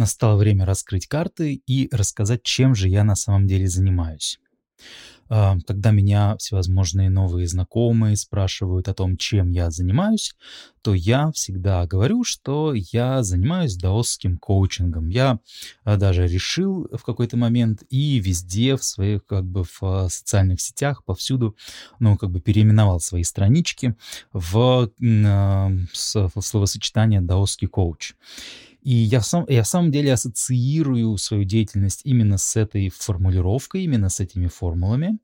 Настало время раскрыть карты и рассказать, чем же я на самом деле занимаюсь. А, Когда меня всевозможные новые знакомые спрашивают о том, чем я занимаюсь, то я всегда говорю, что я занимаюсь даосским коучингом. Я а, даже решил в какой-то момент и везде в своих как бы в а, социальных сетях повсюду, ну как бы переименовал свои странички в, в словосочетание даосский коуч. И я, сам, я в самом деле ассоциирую свою деятельность именно с этой формулировкой, именно с этими формулами.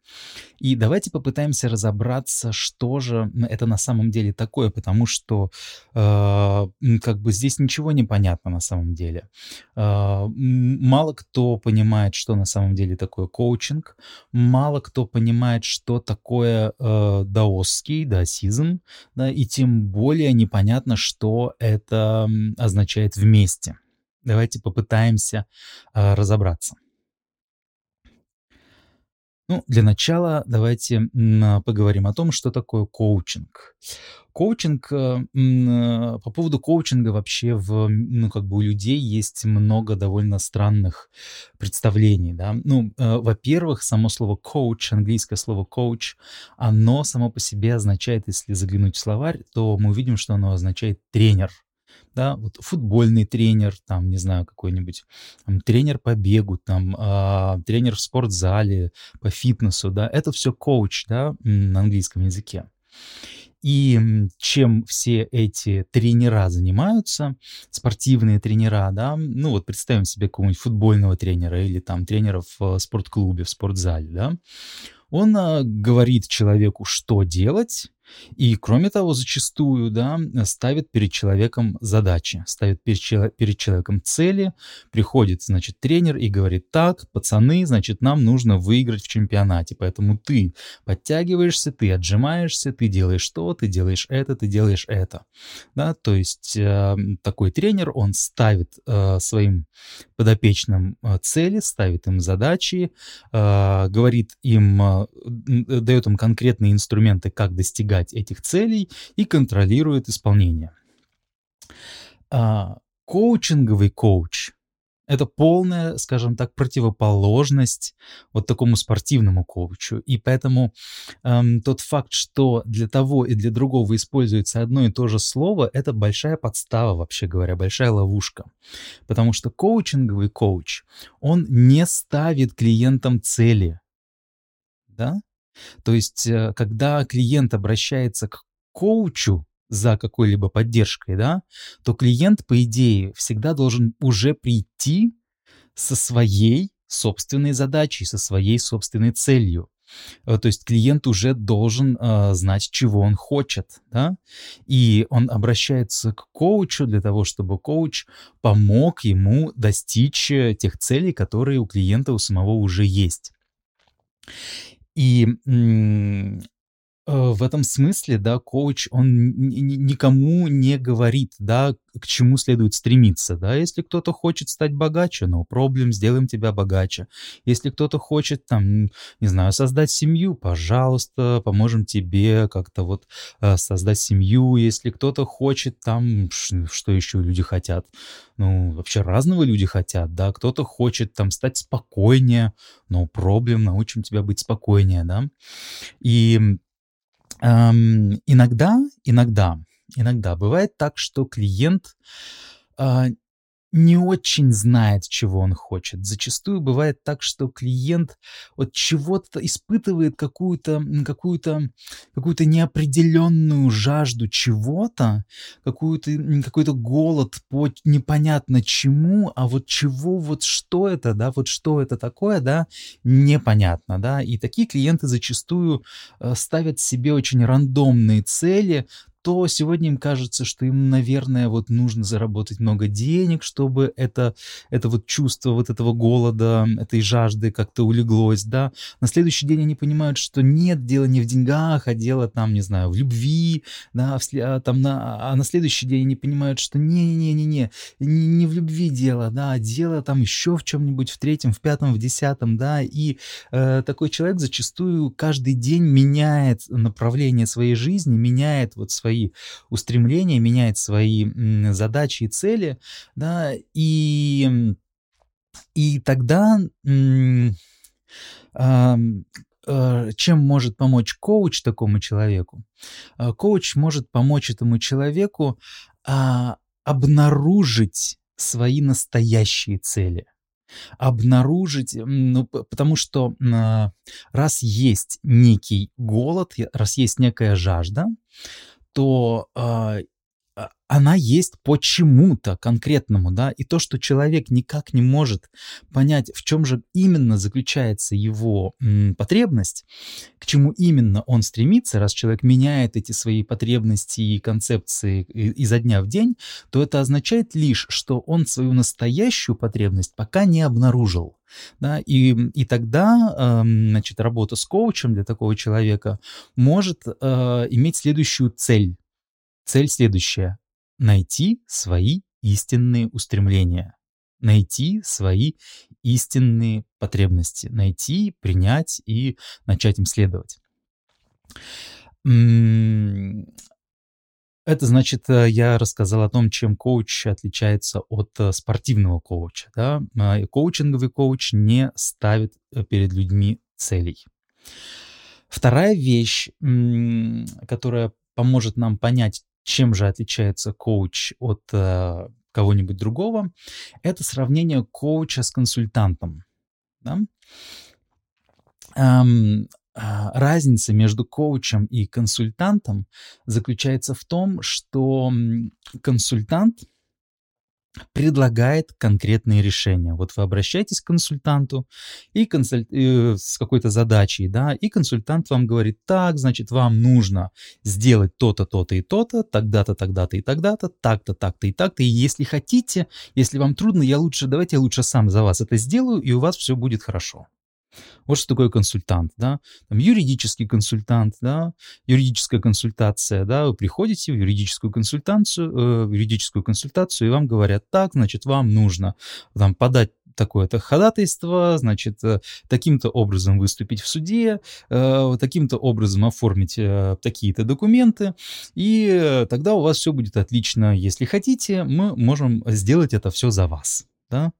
И давайте попытаемся разобраться, что же это на самом деле такое, потому что э, как бы здесь ничего не понятно на самом деле. Э, мало кто понимает, что на самом деле такое коучинг, мало кто понимает, что такое э, даосский, даосизм, да, и тем более непонятно, что это означает вместе. Давайте попытаемся а, разобраться. Ну, для начала давайте а, поговорим о том, что такое коучинг. Коучинг, э, э, по поводу коучинга вообще в, ну, как бы у людей есть много довольно странных представлений, да. Ну, э, во-первых, само слово коуч, английское слово коуч, оно само по себе означает, если заглянуть в словарь, то мы увидим, что оно означает тренер, да, вот футбольный тренер, там, не знаю, какой-нибудь там, тренер по бегу, там, а, тренер в спортзале, по фитнесу, да, это все коуч, да, на английском языке. И чем все эти тренера занимаются, спортивные тренера, да, ну вот представим себе какого-нибудь футбольного тренера или там тренера в э, спортклубе, в спортзале, да, он а, говорит человеку, что делать, и, кроме того, зачастую, да, ставит перед человеком задачи, ставит перед, чело- перед человеком цели. Приходит, значит, тренер и говорит, так, пацаны, значит, нам нужно выиграть в чемпионате, поэтому ты подтягиваешься, ты отжимаешься, ты делаешь то, ты делаешь это, ты делаешь это. Да, то есть э, такой тренер, он ставит э, своим подопечным э, цели, ставит им задачи, э, говорит им, э, э, дает им конкретные инструменты, как достигать этих целей и контролирует исполнение. А, коучинговый коуч– это полная, скажем так, противоположность вот такому спортивному коучу. И поэтому эм, тот факт, что для того и для другого используется одно и то же слово, это большая подстава, вообще говоря, большая ловушка. Потому что коучинговый коуч, он не ставит клиентам цели, да? То есть, э, когда клиент обращается к коучу за какой-либо поддержкой, да, то клиент, по идее, всегда должен уже прийти со своей собственной задачей, со своей собственной целью. Э, То есть клиент уже должен э, знать, чего он хочет, да, и он обращается к коучу для того, чтобы коуч помог ему достичь э, тех целей, которые у клиента у самого уже есть. И м, э, в этом смысле, да, коуч, он никому не говорит, да, к чему следует стремиться, да. Если кто-то хочет стать богаче, no проблем, сделаем тебя богаче. Если кто-то хочет, там, не знаю, создать семью, пожалуйста, поможем тебе как-то вот э, создать семью. Если кто-то хочет, там, что еще люди хотят? Ну, вообще разного люди хотят, да. Кто-то хочет, там, стать спокойнее, no проблем, научим тебя быть спокойнее, да. И Ам, иногда, иногда, иногда бывает так, что клиент а, не очень знает, чего он хочет. Зачастую бывает так, что клиент от чего-то испытывает какую-то м, какую-то какую-то неопределенную жажду чего-то, какую-то какой-то голод по непонятно чему, а вот чего, вот что это, да, вот что это такое, да, непонятно, да. И такие клиенты зачастую э, ставят себе очень рандомные цели, то сегодня им кажется, что им, наверное, вот нужно заработать много денег, чтобы это, это вот чувство вот этого голода, этой жажды как-то улеглось, да. На следующий день они понимают, что нет, дело не в деньгах, а дело там, не знаю, в любви, да, а, там на, а на следующий день они понимают, что не-не-не-не, не, в любви дело, да, дело там еще в чем-нибудь, в третьем, в пятом, в десятом, да, и э, такой человек зачастую каждый день меняет направление своей жизни, меняет вот свои свои устремления, меняет свои задачи и цели, да, и, и тогда Э, чем может помочь коуч такому человеку? Э, коуч может помочь этому человеку а, обнаружить свои настоящие цели обнаружить, ну, потому что а, раз есть некий голод, раз есть некая жажда, то а, она есть почему-то конкретному, да, и то, что человек никак не может понять, в чем же именно заключается его м, потребность, к чему именно он стремится, раз человек меняет эти свои потребности и концепции изо дня в день, то это означает лишь, что он свою настоящую потребность пока не обнаружил. Да, и, и тогда, э, значит, работа с коучем для такого человека может э, иметь следующую цель Цель следующая — найти свои истинные устремления, найти свои истинные потребности, найти, принять и начать им следовать. Это значит, э, я рассказал о том, чем коуч отличается от э, спортивного коуча. Да? А, коучинговый коуч не ставит э, перед людьми целей. Вторая вещь, которая поможет нам понять, чем же отличается коуч от э, кого-нибудь другого? Это сравнение коуча с консультантом. Да? Эм, разница между коучем и консультантом заключается в том, что консультант — предлагает конкретные решения. Вот вы обращаетесь к консультанту и консуль... э, с какой-то задачей, да, и консультант вам говорит, так, значит, вам нужно сделать то-то, то-то и то-то, тогда-то, тогда-то и тогда-то, так-то, так-то и так-то, и если хотите, если вам трудно, я лучше, давайте я лучше сам за вас это сделаю, и у вас все будет хорошо. Вот что такое консультант, да, там юридический консультант, да, юридическая консультация, да, вы приходите в юридическую консультацию, э, юридическую консультацию, и вам говорят, так, значит, вам нужно там подать такое-то ходатайство, значит, э, таким-то образом выступить в суде, э, таким-то образом оформить э, такие-то документы, и тогда у вас все будет отлично. Если хотите, мы можем сделать это все за вас, да.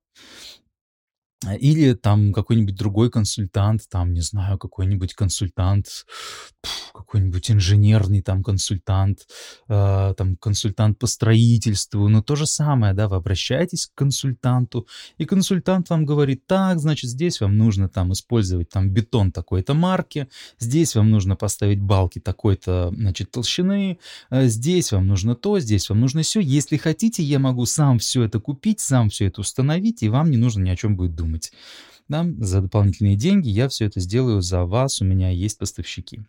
Или там какой-нибудь другой консультант, там, не знаю, какой-нибудь консультант, какой-нибудь инженерный там консультант, э, там консультант по строительству, но то же самое, да, вы обращаетесь к консультанту, и консультант вам говорит, так, значит, здесь вам нужно там использовать там бетон такой-то марки, здесь вам нужно поставить балки такой-то, значит, толщины, э, здесь вам нужно то, здесь вам нужно все. Если хотите, я могу сам все это купить, сам все это установить, и вам не нужно ни о чем будет думать думать. Да, за дополнительные деньги я все это сделаю за вас, у меня есть поставщики.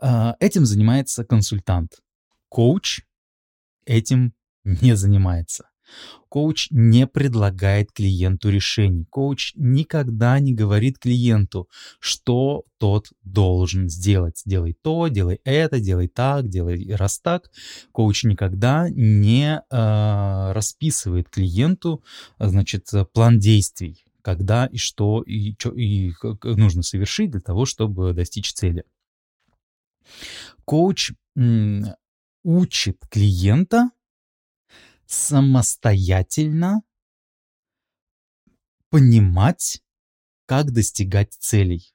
А, этим занимается консультант. Коуч этим не занимается. Коуч не предлагает клиенту решений. Коуч никогда не говорит клиенту, что тот должен сделать. Делай то, делай это, делай так, делай раз так. Коуч никогда не э, расписывает клиенту, значит, план действий когда и что и, что, и нужно совершить для того, чтобы достичь цели. Коуч учит клиента самостоятельно понимать, как достигать целей.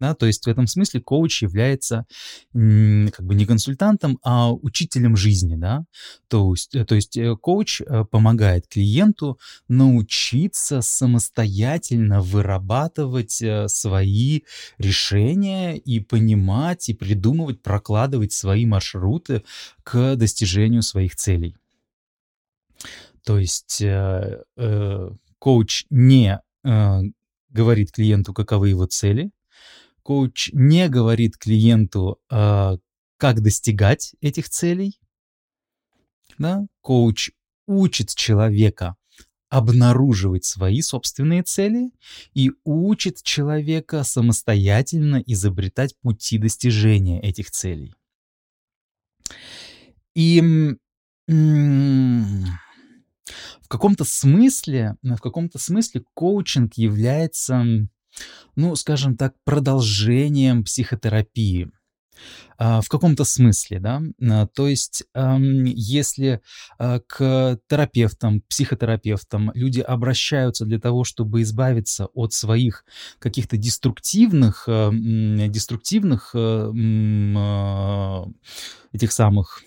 Да, то есть в этом смысле коуч является как бы не консультантом, а учителем жизни. Да? То есть, э, то есть э, коуч э, помогает клиенту научиться самостоятельно вырабатывать свои решения и понимать, и придумывать, прокладывать свои маршруты к достижению своих целей. То есть э, э, коуч не э, говорит клиенту, каковы его цели, коуч не говорит клиенту, э, как достигать этих целей, да? коуч учит человека обнаруживать свои собственные цели и учит человека самостоятельно изобретать пути достижения этих целей. И в каком-то смысле, в каком-то смысле коучинг является, ну, скажем так, продолжением психотерапии. А, в каком-то смысле, да. А, то есть, если а, к терапевтам, психотерапевтам люди обращаются для того, чтобы избавиться от своих каких-то деструктивных, деструктивных этих самых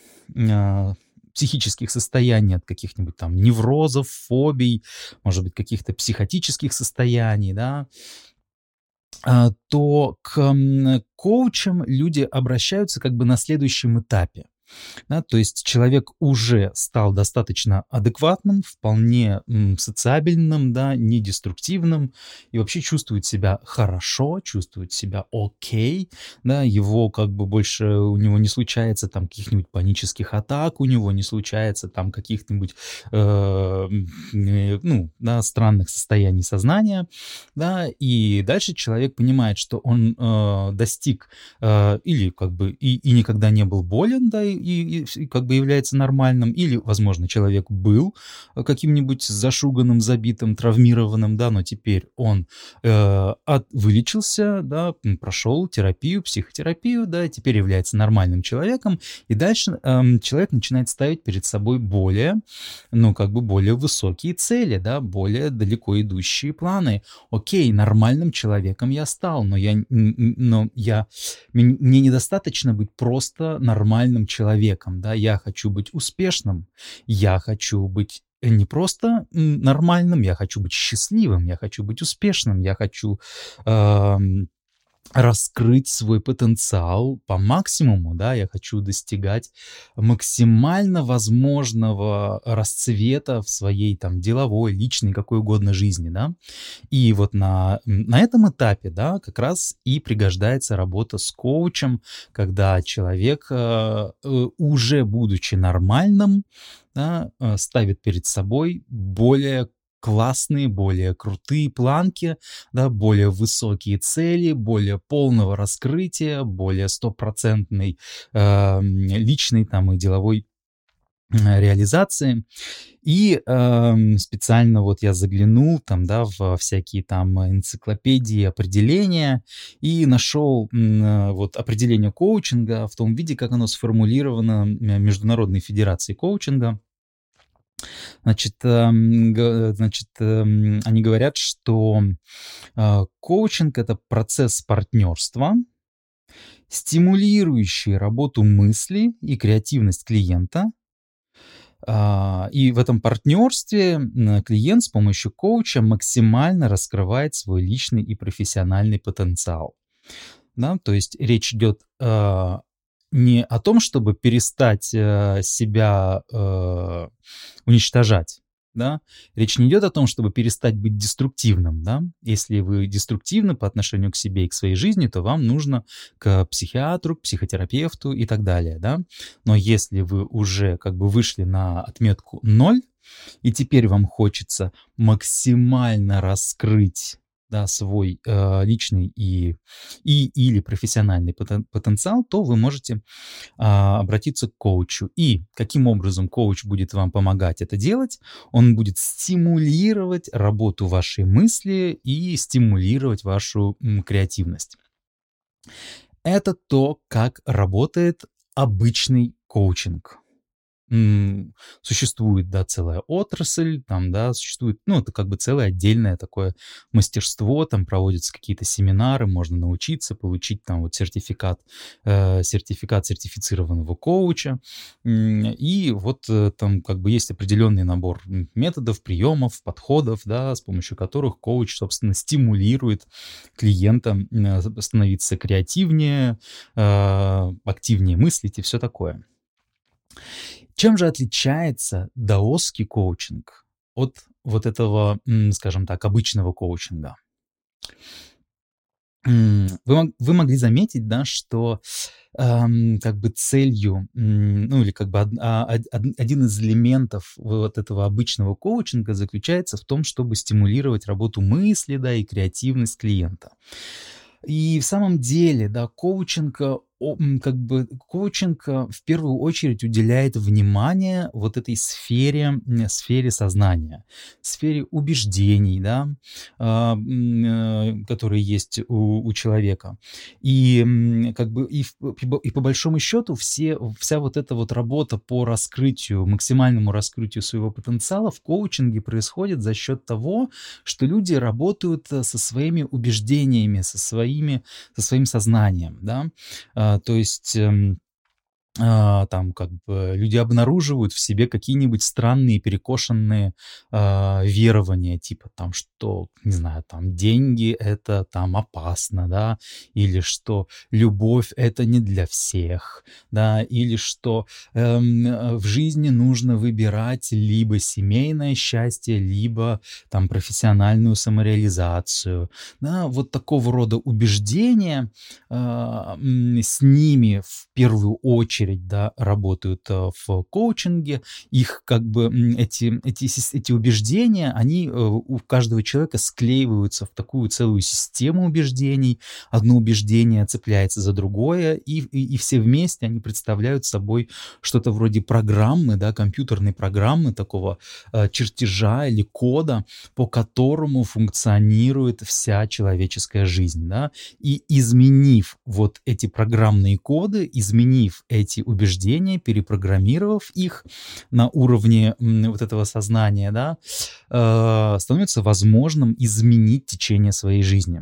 психических состояний, от каких-нибудь там неврозов, фобий, может быть, каких-то психотических состояний, да, а, то к коучам люди обращаются как бы на следующем этапе. Да, то есть человек уже стал достаточно адекватным, вполне социабельным, да, недеструктивным и вообще чувствует себя хорошо, чувствует себя окей, да, его как бы больше, у него не случается там каких-нибудь панических атак, у него не случается там каких-нибудь, э, ну, да, странных состояний сознания, да, и дальше человек понимает, что он э, достиг э, или как бы и, и никогда не был болен, да, и и, и как бы является нормальным, или, возможно, человек был э, каким-нибудь зашуганным, забитым, травмированным, да, но теперь он э, от, вылечился, да, прошел терапию, психотерапию, да, теперь является нормальным человеком, и дальше э, человек начинает ставить перед собой более, ну, как бы более высокие цели, да, более далеко идущие планы. Окей, нормальным человеком я стал, но я, но я, мне недостаточно быть просто нормальным человеком, человеком, да, я хочу быть успешным, я хочу быть не просто нормальным, я хочу быть счастливым, я хочу быть успешным, я хочу э, раскрыть свой потенциал по максимуму, да, я хочу достигать максимально возможного расцвета в своей там деловой, личной, какой угодно жизни, да. И вот на, на этом этапе, да, как раз и пригождается работа с коучем, когда человек, э, э уже будучи нормальным, да, э, ставит перед собой более классные, более крутые планки, да, более высокие цели, более полного раскрытия, более стопроцентной э, личной там и деловой реализации. И э, специально вот я заглянул там, да, в всякие там энциклопедии определения и нашел э, вот определение коучинга в том виде, как оно сформулировано Международной Федерацией коучинга. Значит, эм, значит, эм, они говорят, что э, коучинг — это процесс партнерства, стимулирующий работу мысли и креативность клиента. А, и в этом партнерстве клиент с помощью коуча максимально раскрывает свой личный и профессиональный потенциал. Да, то есть речь идет э, не о том, чтобы перестать э, себя э, уничтожать, да, речь не идет о том, чтобы перестать быть деструктивным, да, если вы деструктивны по отношению к себе и к своей жизни, то вам нужно к психиатру, к психотерапевту и так далее, да, но если вы уже как бы вышли на отметку ноль, и теперь вам хочется максимально раскрыть да, свой э, личный и, и или профессиональный потен, потенциал, то вы можете э, обратиться к коучу. И каким образом коуч будет вам помогать это делать? Он будет стимулировать работу вашей мысли и стимулировать вашу м, креативность. Это то, как работает обычный коучинг существует, да, целая отрасль, там, да, существует, ну, это как бы целое отдельное такое мастерство, там проводятся какие-то семинары, можно научиться, получить там вот сертификат, э, сертификат сертифицированного коуча, и вот э, там как бы есть определенный набор методов, приемов, подходов, да, с помощью которых коуч, собственно, стимулирует клиента э, становиться креативнее, э, активнее мыслить и все такое. Чем же отличается даосский коучинг от вот этого, скажем так, обычного коучинга? Вы, вы могли заметить, да, что эм, как бы целью, ну или как бы од, а, один из элементов вот этого обычного коучинга заключается в том, чтобы стимулировать работу мысли, да, и креативность клиента. И в самом деле, да, коучинг, как бы коучинг э, в первую очередь уделяет внимание вот этой сфере, сфере сознания, сфере убеждений, да, а, э, которые есть у, у человека. И как бы и, и по большому счету все, вся вот эта вот работа по раскрытию, максимальному раскрытию своего потенциала в коучинге происходит за счет того, что люди работают э, со своими убеждениями, со своими, со своим сознанием, да, а, то есть эм, а, там как бы люди обнаруживают в себе какие-нибудь странные перекошенные а, верования, типа там, что, не знаю, там деньги это там опасно, да, или что любовь это не для всех, да, или что эм, в жизни нужно выбирать либо семейное счастье, либо там профессиональную самореализацию, да, вот такого рода убеждения э, с ними в первую очередь очередь, да, работают э, в коучинге, их как бы эти, эти, эти убеждения, они э, у каждого человека склеиваются в такую целую систему убеждений, одно убеждение цепляется за другое, и, и, и все вместе они представляют собой что-то вроде программы, да, компьютерной программы, такого э, чертежа или кода, по которому функционирует вся человеческая жизнь, да, и изменив вот эти программные коды, изменив эти эти убеждения, перепрограммировав их на уровне вот этого сознания, да, э, становится возможным изменить течение своей жизни.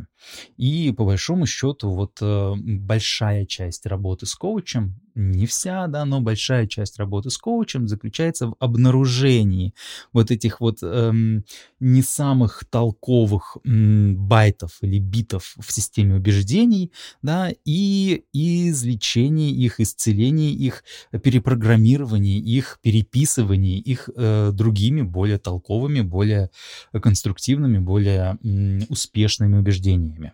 И по большому счету вот э, большая часть работы с коучем не вся, да, но большая часть работы с коучем заключается в обнаружении вот этих вот эм, не самых толковых м, байтов или битов в системе убеждений, да, и излечении их, исцелении их, перепрограммировании их, переписывании их э, другими, более толковыми, более конструктивными, более м, успешными убеждениями.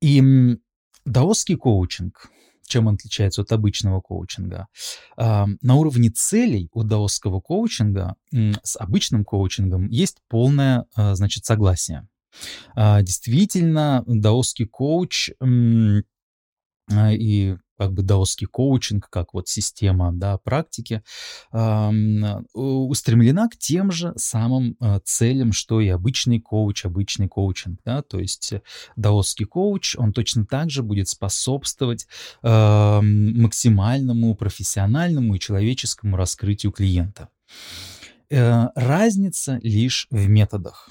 И даосский коучинг — чем он отличается от обычного коучинга. На уровне целей у даосского коучинга с обычным коучингом есть полное, а, значит, согласие. А, действительно, даосский коуч и как бы даосский коучинг, как вот система да, практики, э, устремлена к тем же самым э, целям, что и обычный коуч, обычный коучинг. Да? То есть даосский коуч, он точно так же будет способствовать э, максимальному профессиональному и человеческому раскрытию клиента. Э, разница лишь в методах.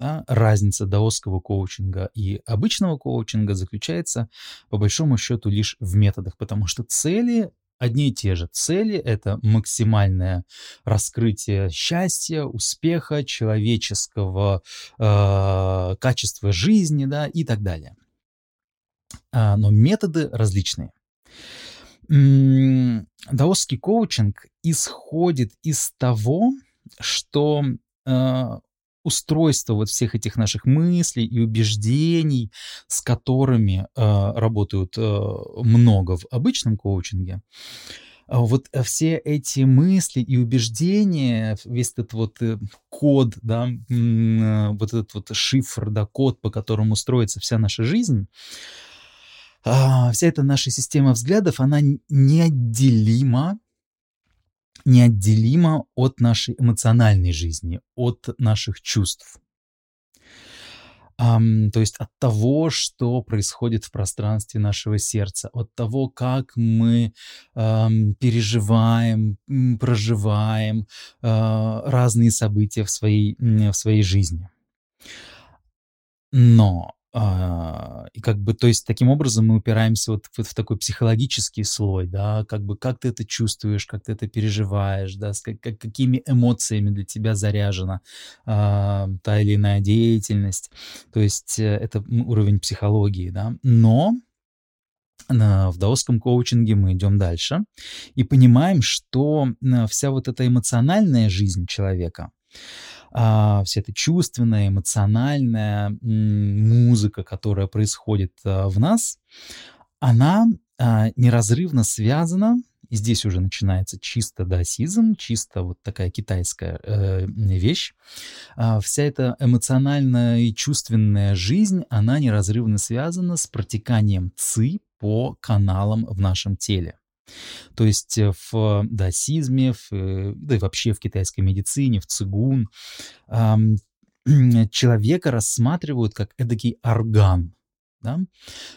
Да, разница даосского коучинга и обычного коучинга заключается, по большому счету, лишь в методах, потому что цели одни и те же. Цели — это максимальное раскрытие счастья, успеха, человеческого э, качества жизни да, и так далее. А, но методы различные. Даосский коучинг исходит из того, что э, устройство вот всех этих наших мыслей и убеждений, с которыми э, работают э, много в обычном коучинге, а вот э, все эти мысли и убеждения, весь этот вот э, код, да, э, вот этот вот шифр, да, код, по которому строится вся наша жизнь, а, вся эта наша система взглядов, она неотделима неотделимо от нашей эмоциональной жизни, от наших чувств. Um, то есть от того, что происходит в пространстве нашего сердца, от того, как мы um, переживаем, проживаем uh, разные события в своей, в своей жизни. Но а, и как бы, то есть таким образом мы упираемся вот, вот в такой психологический слой, да, как бы как ты это чувствуешь, как ты это переживаешь, да, с как, какими эмоциями для тебя заряжена а, та или иная деятельность. То есть э, это уровень психологии, да. Но в даосском коучинге мы идем дальше и понимаем, что вся вот эта эмоциональная жизнь человека, а, вся эта чувственная, эмоциональная музыка, которая происходит а, в нас, она а, неразрывно связана и здесь уже начинается чисто даосизм, чисто вот такая китайская э, вещь. А вся эта эмоциональная и чувственная жизнь, она неразрывно связана с протеканием ци по каналам в нашем теле. То есть э, в даосизме, в, э, да и вообще в китайской медицине, в цигун, человека рассматривают как эдакий орган. Да?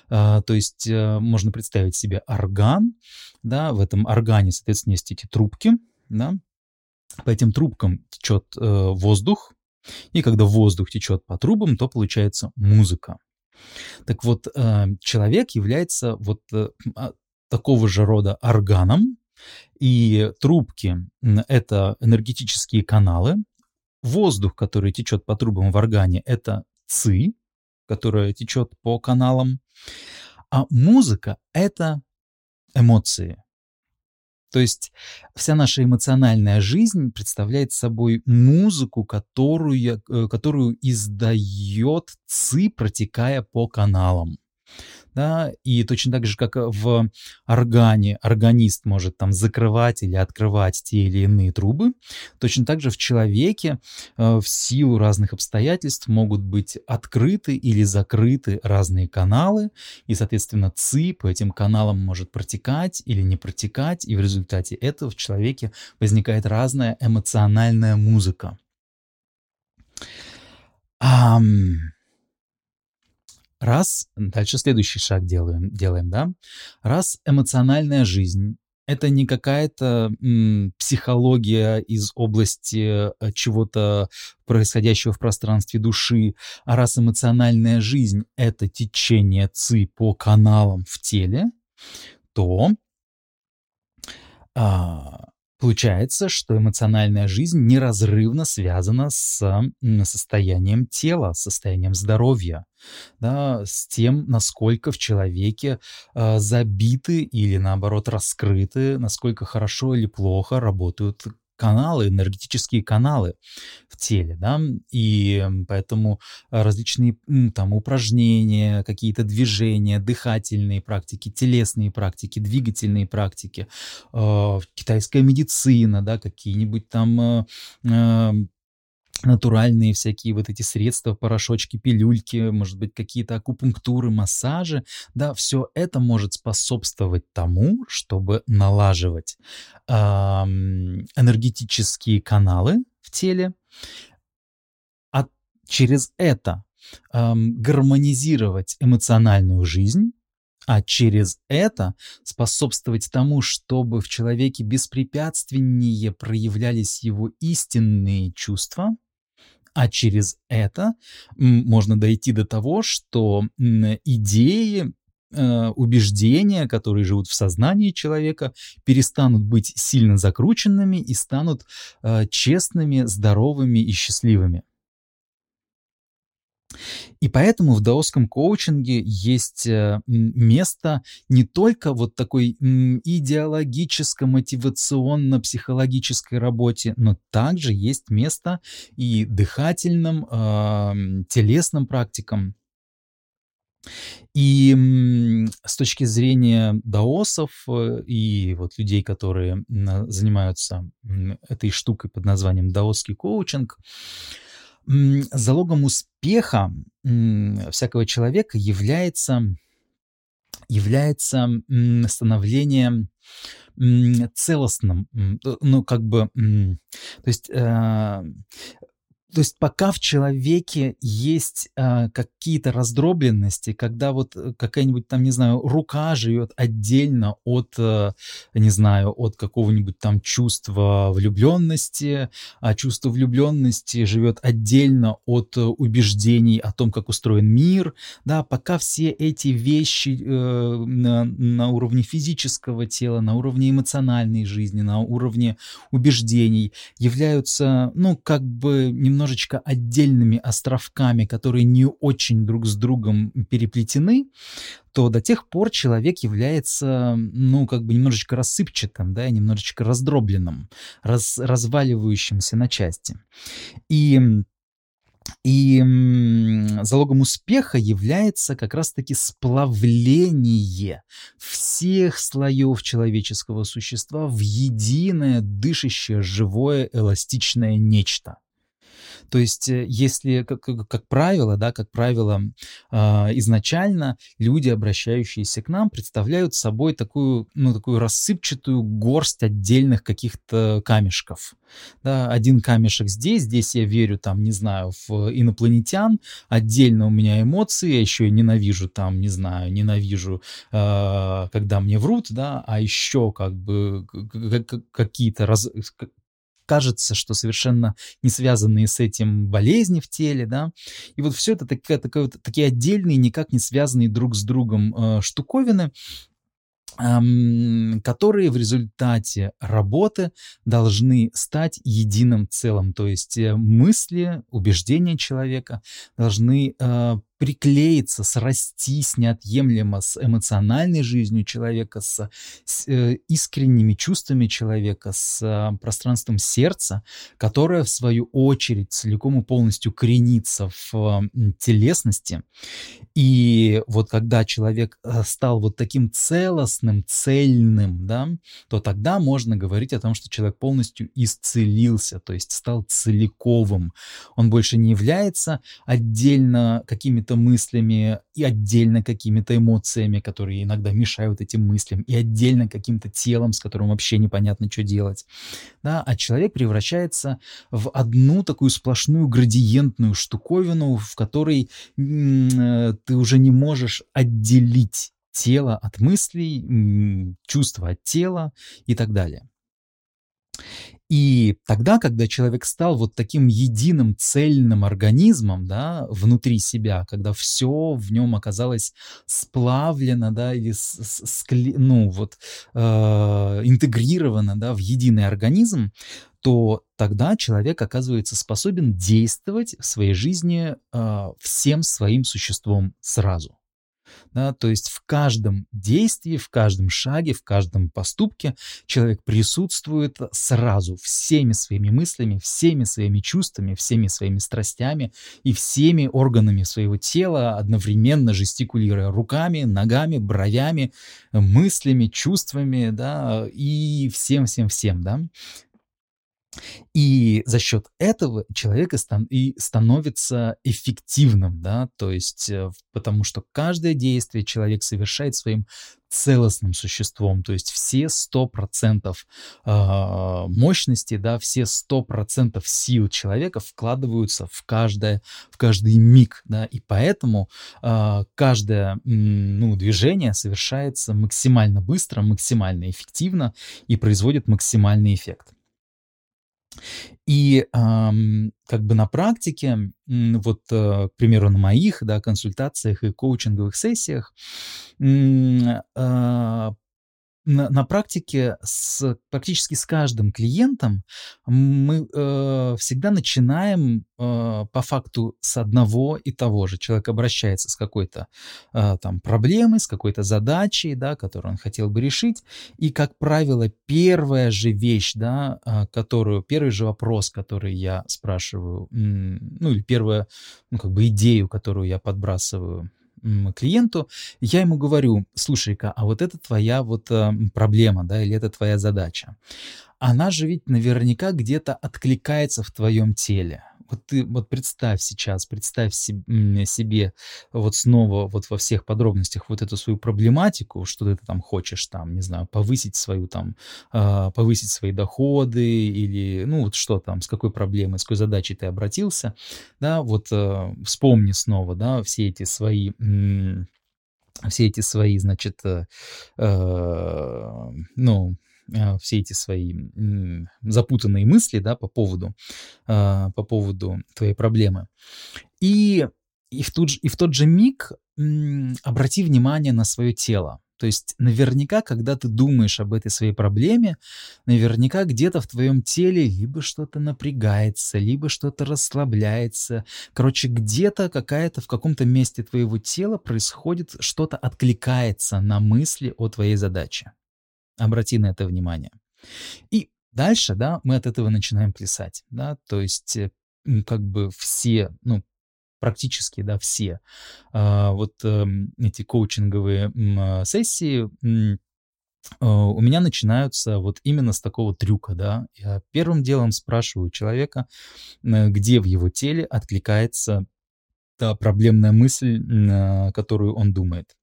А, то есть а, можно представить себе орган, да, в этом органе, соответственно, есть эти трубки, да, по этим трубкам течет э, воздух, и когда воздух течет по трубам, то получается музыка. Так вот, человек является вот э, такого же рода органом, и трубки — это энергетические каналы, воздух, который течет по трубам в органе, это ци, которая течет по каналам, а музыка — это эмоции. То есть вся наша эмоциональная жизнь представляет собой музыку, которую, э, которую издает ЦИ, протекая по каналам да, и точно так же, как в органе органист может там закрывать или открывать те или иные трубы, точно так же в человеке э, в силу разных обстоятельств могут быть открыты или закрыты разные каналы, и, соответственно, ЦИ по этим каналам может протекать или не протекать, и в результате этого в человеке возникает разная эмоциональная музыка. Um, Раз, дальше следующий шаг делаем, делаем, да? Раз эмоциональная жизнь это не какая-то психология из области э, чего-то происходящего в пространстве души, а раз эмоциональная жизнь — это течение ЦИ по каналам в теле, то а, Получается, что эмоциональная жизнь неразрывно связана с состоянием тела, состоянием здоровья, да, с тем, насколько в человеке э, забиты или наоборот раскрыты, насколько хорошо или плохо работают каналы, энергетические каналы в теле, да, и поэтому различные там упражнения, какие-то движения, дыхательные практики, телесные практики, двигательные практики, э, китайская медицина, да, какие-нибудь там э, э натуральные всякие вот эти средства, порошочки, пилюльки, может быть, какие-то акупунктуры, массажи, да, все это может способствовать тому, чтобы налаживать э, энергетические каналы в теле, а через это э, гармонизировать эмоциональную жизнь, а через это способствовать тому, чтобы в человеке беспрепятственнее проявлялись его истинные чувства, а через это можно дойти до того, что идеи, э, убеждения, которые живут в сознании человека, перестанут быть сильно закрученными и станут э, честными, здоровыми и счастливыми. И поэтому в даосском коучинге есть э, место не только вот такой идеологическо-мотивационно-психологической работе, но также есть место и дыхательным, э, телесным практикам. И с точки зрения даосов э, и вот людей, которые занимаются этой штукой под названием даосский коучинг, залогом успеха всякого человека является, является становление целостным, ну, как бы, то есть э, то есть пока в человеке есть э, какие-то раздробленности, когда вот э, какая-нибудь там, не знаю, рука живет отдельно от, э, не знаю, от какого-нибудь там чувства влюбленности, а чувство влюбленности живет отдельно от э, убеждений о том, как устроен мир, да, пока все эти вещи э, на, на уровне физического тела, на уровне эмоциональной жизни, на уровне убеждений являются, ну, как бы немного немножечко отдельными островками, которые не очень друг с другом переплетены, то до тех пор человек является, ну, как бы немножечко рассыпчатым, да, немножечко раздробленным, раз, разваливающимся на части. И и залогом успеха является как раз-таки сплавление всех слоев человеческого существа в единое, дышащее, живое, эластичное нечто. То есть, э, если, как, как, правило, да, как правило, э, изначально люди, обращающиеся к нам, представляют собой такую, ну, такую рассыпчатую горсть отдельных каких-то камешков. Да, один камешек здесь, здесь я верю, там, не знаю, в инопланетян, отдельно у меня эмоции, я еще и ненавижу, там, не знаю, ненавижу, э, когда мне врут, да, а еще как бы какие-то раз, кажется, что совершенно не связанные с этим болезни в теле, да, и вот все это такая, такая, вот, такие отдельные, никак не связанные друг с другом э, штуковины, которые в результате работы должны стать единым целым. То есть э, мысли, убеждения человека должны э, приклеиться, срастись неотъемлемо с эмоциональной жизнью человека, с, с э, искренними чувствами человека, с э, пространством сердца, которое, в свою очередь, целиком и полностью коренится в э, телесности. И вот когда человек э, стал вот таким целостным, цельным, да, то тогда можно говорить о том, что человек полностью исцелился, то есть стал целиковым. Он больше не является отдельно какими-то какими-то мыслями, и отдельно какими-то эмоциями, которые иногда мешают этим мыслям, и отдельно каким-то телом, с которым вообще непонятно, что делать. Да? А человек превращается в одну такую сплошную градиентную штуковину, в которой э, ты уже не можешь отделить тело от мыслей, чувства от тела и так далее. И тогда, когда человек стал вот таким единым цельным организмом, да, внутри себя, когда все в нем оказалось сплавлено, да, или с, с, ну вот э, интегрировано, да, в единый организм, то тогда человек оказывается способен действовать в своей жизни э, всем своим существом сразу. Да, то есть в каждом действии, в каждом шаге, в каждом поступке человек присутствует сразу всеми своими мыслями, всеми своими чувствами, всеми своими страстями и всеми органами своего тела, одновременно жестикулируя руками, ногами, бровями, мыслями, чувствами, да, и всем-всем-всем, да. И за счет этого человек и становится эффективным, да, то есть э, потому что каждое действие человек совершает своим целостным существом, то есть все 100% а, мощности, да, все 100% сил человека вкладываются в каждое, в каждый миг, да, и поэтому а, каждое ну, движение совершается максимально быстро, максимально эффективно и производит максимальный эффект. И как бы на практике, вот, э, к примеру, на моих да, консультациях и коучинговых сессиях, э, на, на практике с, практически с каждым клиентом мы э, всегда начинаем э, по факту с одного и того же. Человек обращается с какой-то э, там проблемой, с какой-то задачей, да, которую он хотел бы решить, и, как правило, первая же вещь, да, э, которую, первый же вопрос, который я спрашиваю, ну или первая, ну как бы идею, которую я подбрасываю клиенту, я ему говорю, слушай-ка, а вот это твоя вот э, проблема, да, или это твоя задача. Она же ведь наверняка где-то откликается в твоем теле. Вот ты вот представь сейчас, представь себе, вот снова вот во всех подробностях вот эту свою проблематику, что ты там хочешь там, не знаю, повысить свою там, э, повысить свои доходы или, ну вот что там, с какой проблемой, с какой задачей ты обратился, да, вот э, вспомни снова, да, все эти свои все эти свои, значит, э, э, ну, а, все эти свои запутанные мысли, да, по поводу, а, по поводу твоей проблемы. И, и, в, же, и в тот же миг обрати внимание на свое тело. То есть наверняка, когда ты думаешь об этой своей проблеме, наверняка где-то в твоем теле либо что-то напрягается, либо что-то расслабляется. Короче, где-то какая-то в каком-то месте твоего тела происходит, что-то откликается на мысли о твоей задаче. Обрати на это внимание. И дальше, да, мы от этого начинаем плясать, да, то есть э, как бы все, ну, практически, да, все а, вот э, эти коучинговые э, сессии э, у меня начинаются вот именно с такого трюка, да. Я первым делом спрашиваю человека, э, где в его теле откликается та проблемная мысль, э, которую он думает.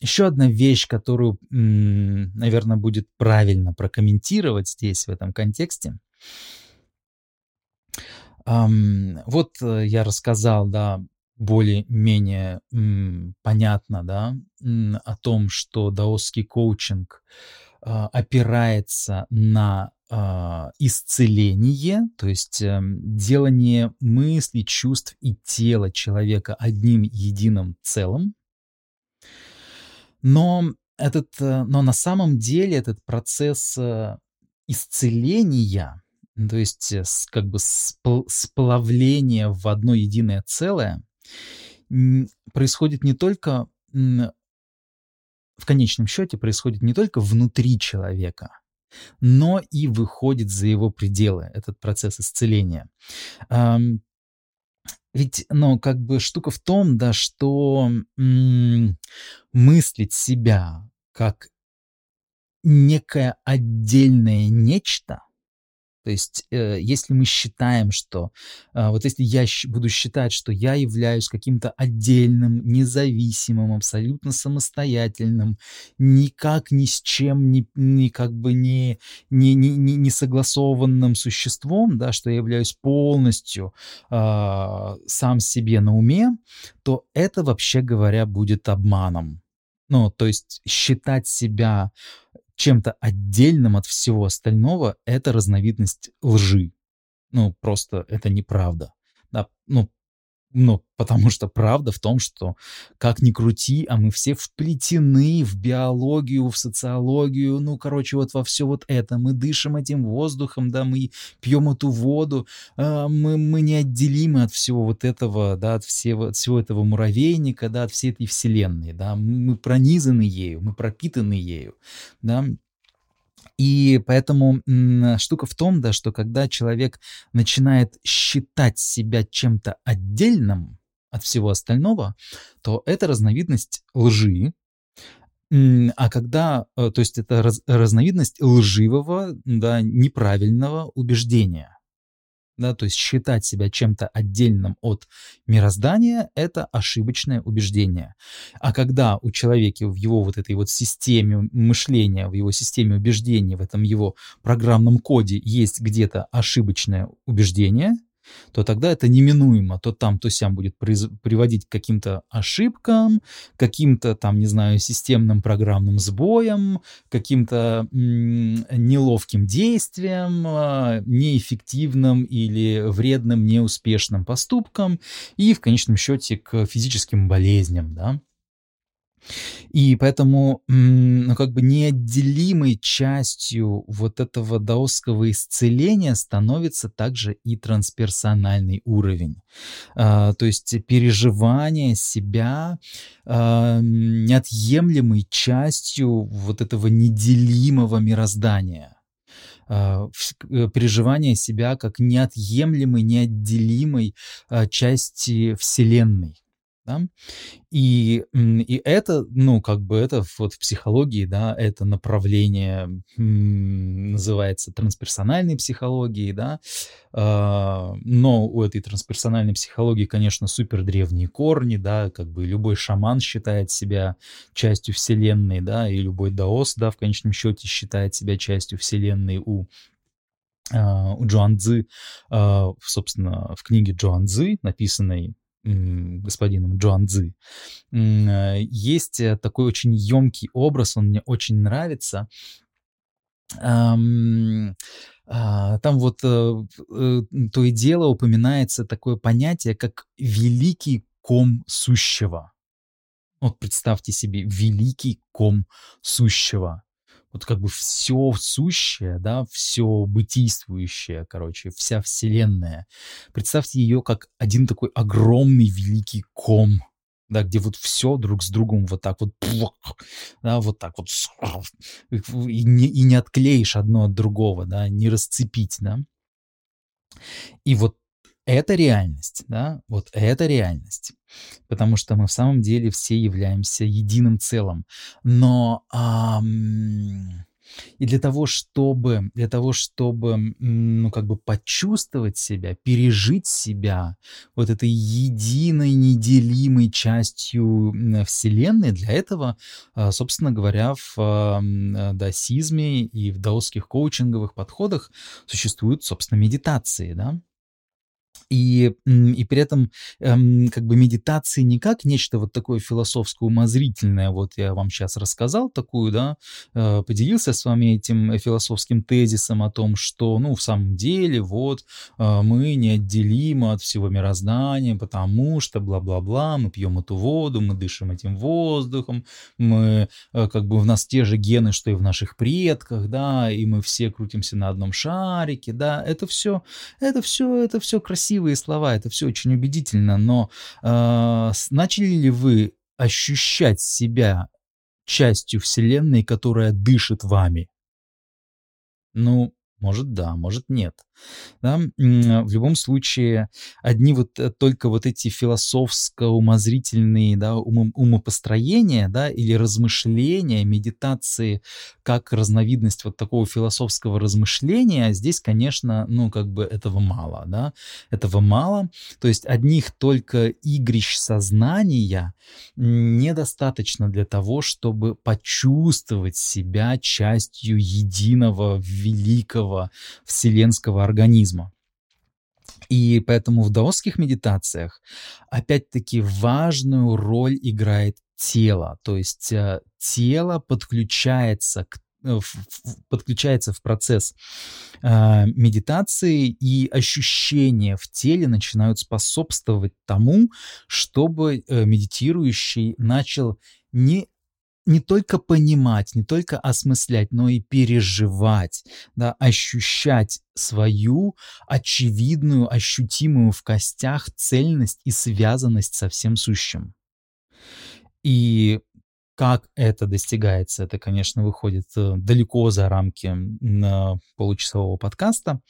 Еще одна вещь, которую, наверное, будет правильно прокомментировать здесь, в этом контексте. Вот я рассказал, да, более-менее понятно, да, о том, что даосский коучинг а, опирается на исцеление, то есть эм, делание мыслей, чувств и тела человека одним единым целым. Но, этот, э, но на самом деле этот процесс э, исцеления, то есть э, как бы сплавления в одно единое целое, происходит не только в конечном счете происходит не только внутри человека, но и выходит за его пределы, этот процесс исцеления. Ведь, ну, как бы штука в том, да, что м- мыслить себя как некое отдельное нечто, то есть, э, если мы считаем, что э, вот если я буду считать, что я являюсь каким-то отдельным, независимым, абсолютно самостоятельным, никак ни с чем, ни, ни как бы не, не, не, не, не согласованным существом, да, что я являюсь полностью э, сам себе на уме, то это, вообще говоря, будет обманом. Ну, то есть считать себя чем-то отдельным от всего остального, это разновидность лжи. Ну, просто это неправда. Да, ну, ну, потому что правда в том, что как ни крути, а мы все вплетены в биологию, в социологию, ну, короче, вот во все вот это. Мы дышим этим воздухом, да, мы пьем эту воду, э, мы, мы неотделимы от всего вот этого, да, от всего, от всего этого муравейника, да, от всей этой вселенной, да. Мы пронизаны ею, мы пропитаны ею, да. И поэтому штука в том, да, что когда человек начинает считать себя чем-то отдельным от всего остального, то это разновидность лжи, а когда, э, то есть это раз, разновидность лживого, да, неправильного убеждения да, то есть считать себя чем-то отдельным от мироздания – это ошибочное убеждение. А когда у человека в его вот этой вот системе мышления, в его системе убеждений, в этом его программном коде есть где-то ошибочное убеждение – то тогда это неминуемо то там, то сям будет приводить к каким-то ошибкам, каким-то там, не знаю, системным программным сбоям, каким-то неловким действиям, э, неэффективным или вредным, неуспешным поступкам и в конечном счете к физическим болезням, да. И поэтому, ну, как бы неотделимой частью вот этого даосского исцеления становится также и трансперсональный уровень. А, то есть переживание себя а, неотъемлемой частью вот этого неделимого мироздания а, э, переживание себя как неотъемлемой, неотделимой а, части Вселенной. Да? И, и это, ну, как бы это вот в психологии, да, это направление называется трансперсональной психологией, да, а, но у этой трансперсональной психологии, конечно, супер древние корни, да, как бы любой шаман считает себя частью Вселенной, да, и любой даос, да, в конечном счете считает себя частью Вселенной у а, у Джоан Цзы, а, собственно, в книге Джоан Цзы, написанной господином Джоан Цзы, э, есть э, такой очень емкий образ, он мне очень нравится. А, там вот э, то и дело упоминается такое понятие, как великий ком сущего. Вот представьте себе великий ком сущего вот как бы все сущее, да, все бытийствующее, короче, вся вселенная. Представьте ее как один такой огромный великий ком, да, где вот все друг с другом вот так вот, да, вот так вот, и не, и не отклеишь одно от другого, да, не расцепить, да. И вот это реальность, да, вот это реальность. Потому что мы в самом деле все являемся единым целым. Но ам, и для того, чтобы, для того, чтобы, ну, как бы почувствовать себя, пережить себя вот этой единой, неделимой частью Вселенной, для этого, а, собственно говоря, в даосизме и в даосских коучинговых подходах существуют, собственно, медитации, да, и, и при этом эм, как бы медитации не как нечто вот такое философско-умозрительное, вот я вам сейчас рассказал такую, да, э, поделился с вами этим философским тезисом о том, что, ну, в самом деле, вот, э, мы неотделимы от всего мироздания, потому что бла-бла-бла, мы пьем эту воду, мы дышим этим воздухом, мы, э, как бы, в нас те же гены, что и в наших предках, да, и мы все крутимся на одном шарике, да, это все, это все, это все красиво красивые слова, это все очень убедительно, но э, начали ли вы ощущать себя частью Вселенной, которая дышит вами? Ну, может, да, может, нет. Да? В любом случае, одни вот э, только вот эти философско-умозрительные да, ум, умопостроения да, или размышления, медитации, как разновидность вот такого философского размышления, здесь, конечно, ну, как бы этого мало, да, этого мало. То есть одних только игрищ сознания недостаточно для того, чтобы почувствовать себя частью единого, великого, вселенского организма. И поэтому в даосских медитациях опять-таки важную роль играет тело, то есть э, тело подключается к э, подключается в процесс э, медитации, и ощущения в теле начинают способствовать тому, чтобы э, медитирующий начал не не только понимать, не только осмыслять, но и переживать, да, ощущать свою очевидную, ощутимую в костях цельность и связанность со всем сущим. И как это достигается, это, конечно, выходит э, далеко за рамки получасового подкаста.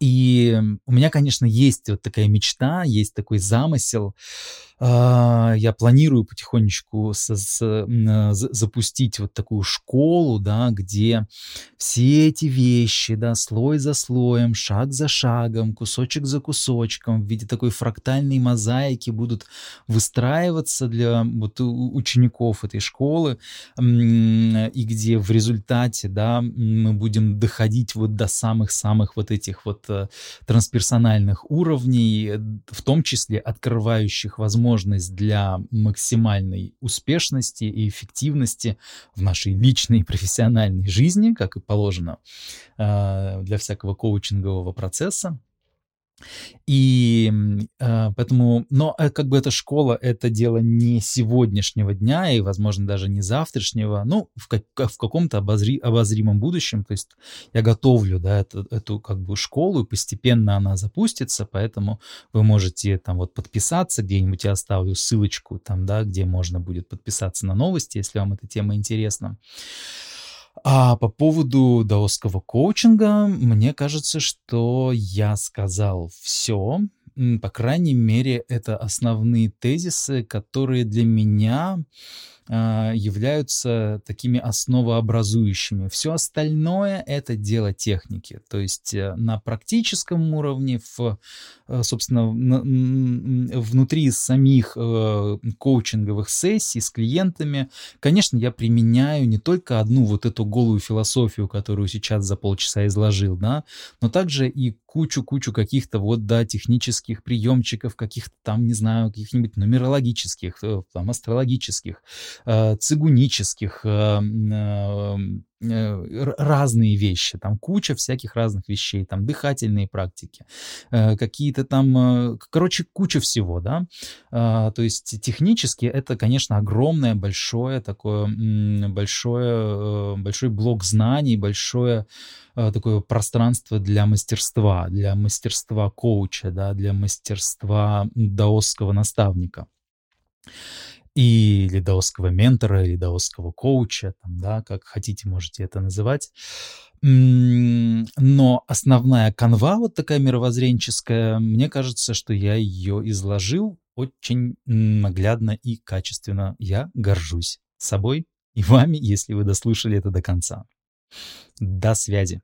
И у меня, конечно, есть вот такая мечта, есть такой замысел. А, я планирую потихонечку с, с, а, запустить вот такую школу, да, где все эти вещи, да, слой за слоем, шаг за шагом, кусочек за кусочком в виде такой фрактальной мозаики будут выстраиваться для вот учеников этой школы, и где в результате, да, мы будем доходить вот до самых-самых вот этих вот трансперсональных уровней, в том числе открывающих возможность для максимальной успешности и эффективности в нашей личной и профессиональной жизни, как и положено э, для всякого коучингового процесса. И э, поэтому, но э, как бы эта школа — это дело не сегодняшнего дня и, возможно, даже не завтрашнего, ну, в, как, в каком-то обозри, обозримом будущем. То есть я готовлю, да, эту, эту как бы школу, и постепенно она запустится, поэтому вы можете там вот подписаться где-нибудь, я оставлю ссылочку там, да, где можно будет подписаться на новости, если вам эта тема интересна. А по поводу даосского коучинга, мне кажется, что я сказал все. По крайней мере, это основные тезисы, которые для меня являются такими основообразующими. Все остальное — это дело техники. То есть э, на практическом уровне, в, э, собственно, внутри самих э, коучинговых сессий с клиентами, конечно, я применяю не только одну вот эту голую философию, которую сейчас за полчаса изложил, да, но также и кучу-кучу каких-то вот, да, технических приемчиков, каких-то там, не знаю, каких-нибудь нумерологических, там, астрологических, Э, цигунических, э, э, разные вещи, там куча всяких разных вещей, там дыхательные практики, какие-то там, короче, куча всего, да. То есть технически это, конечно, огромное, большое такое, большое, большой блок знаний, большое такое пространство для мастерства, для мастерства коуча, да, для мастерства даосского наставника или даосского ментора, или даосского коуча, там, да, как хотите, можете это называть. Но основная канва, вот такая мировоззренческая, мне кажется, что я ее изложил очень наглядно и качественно. Я горжусь собой и вами, если вы дослушали это до конца. До связи.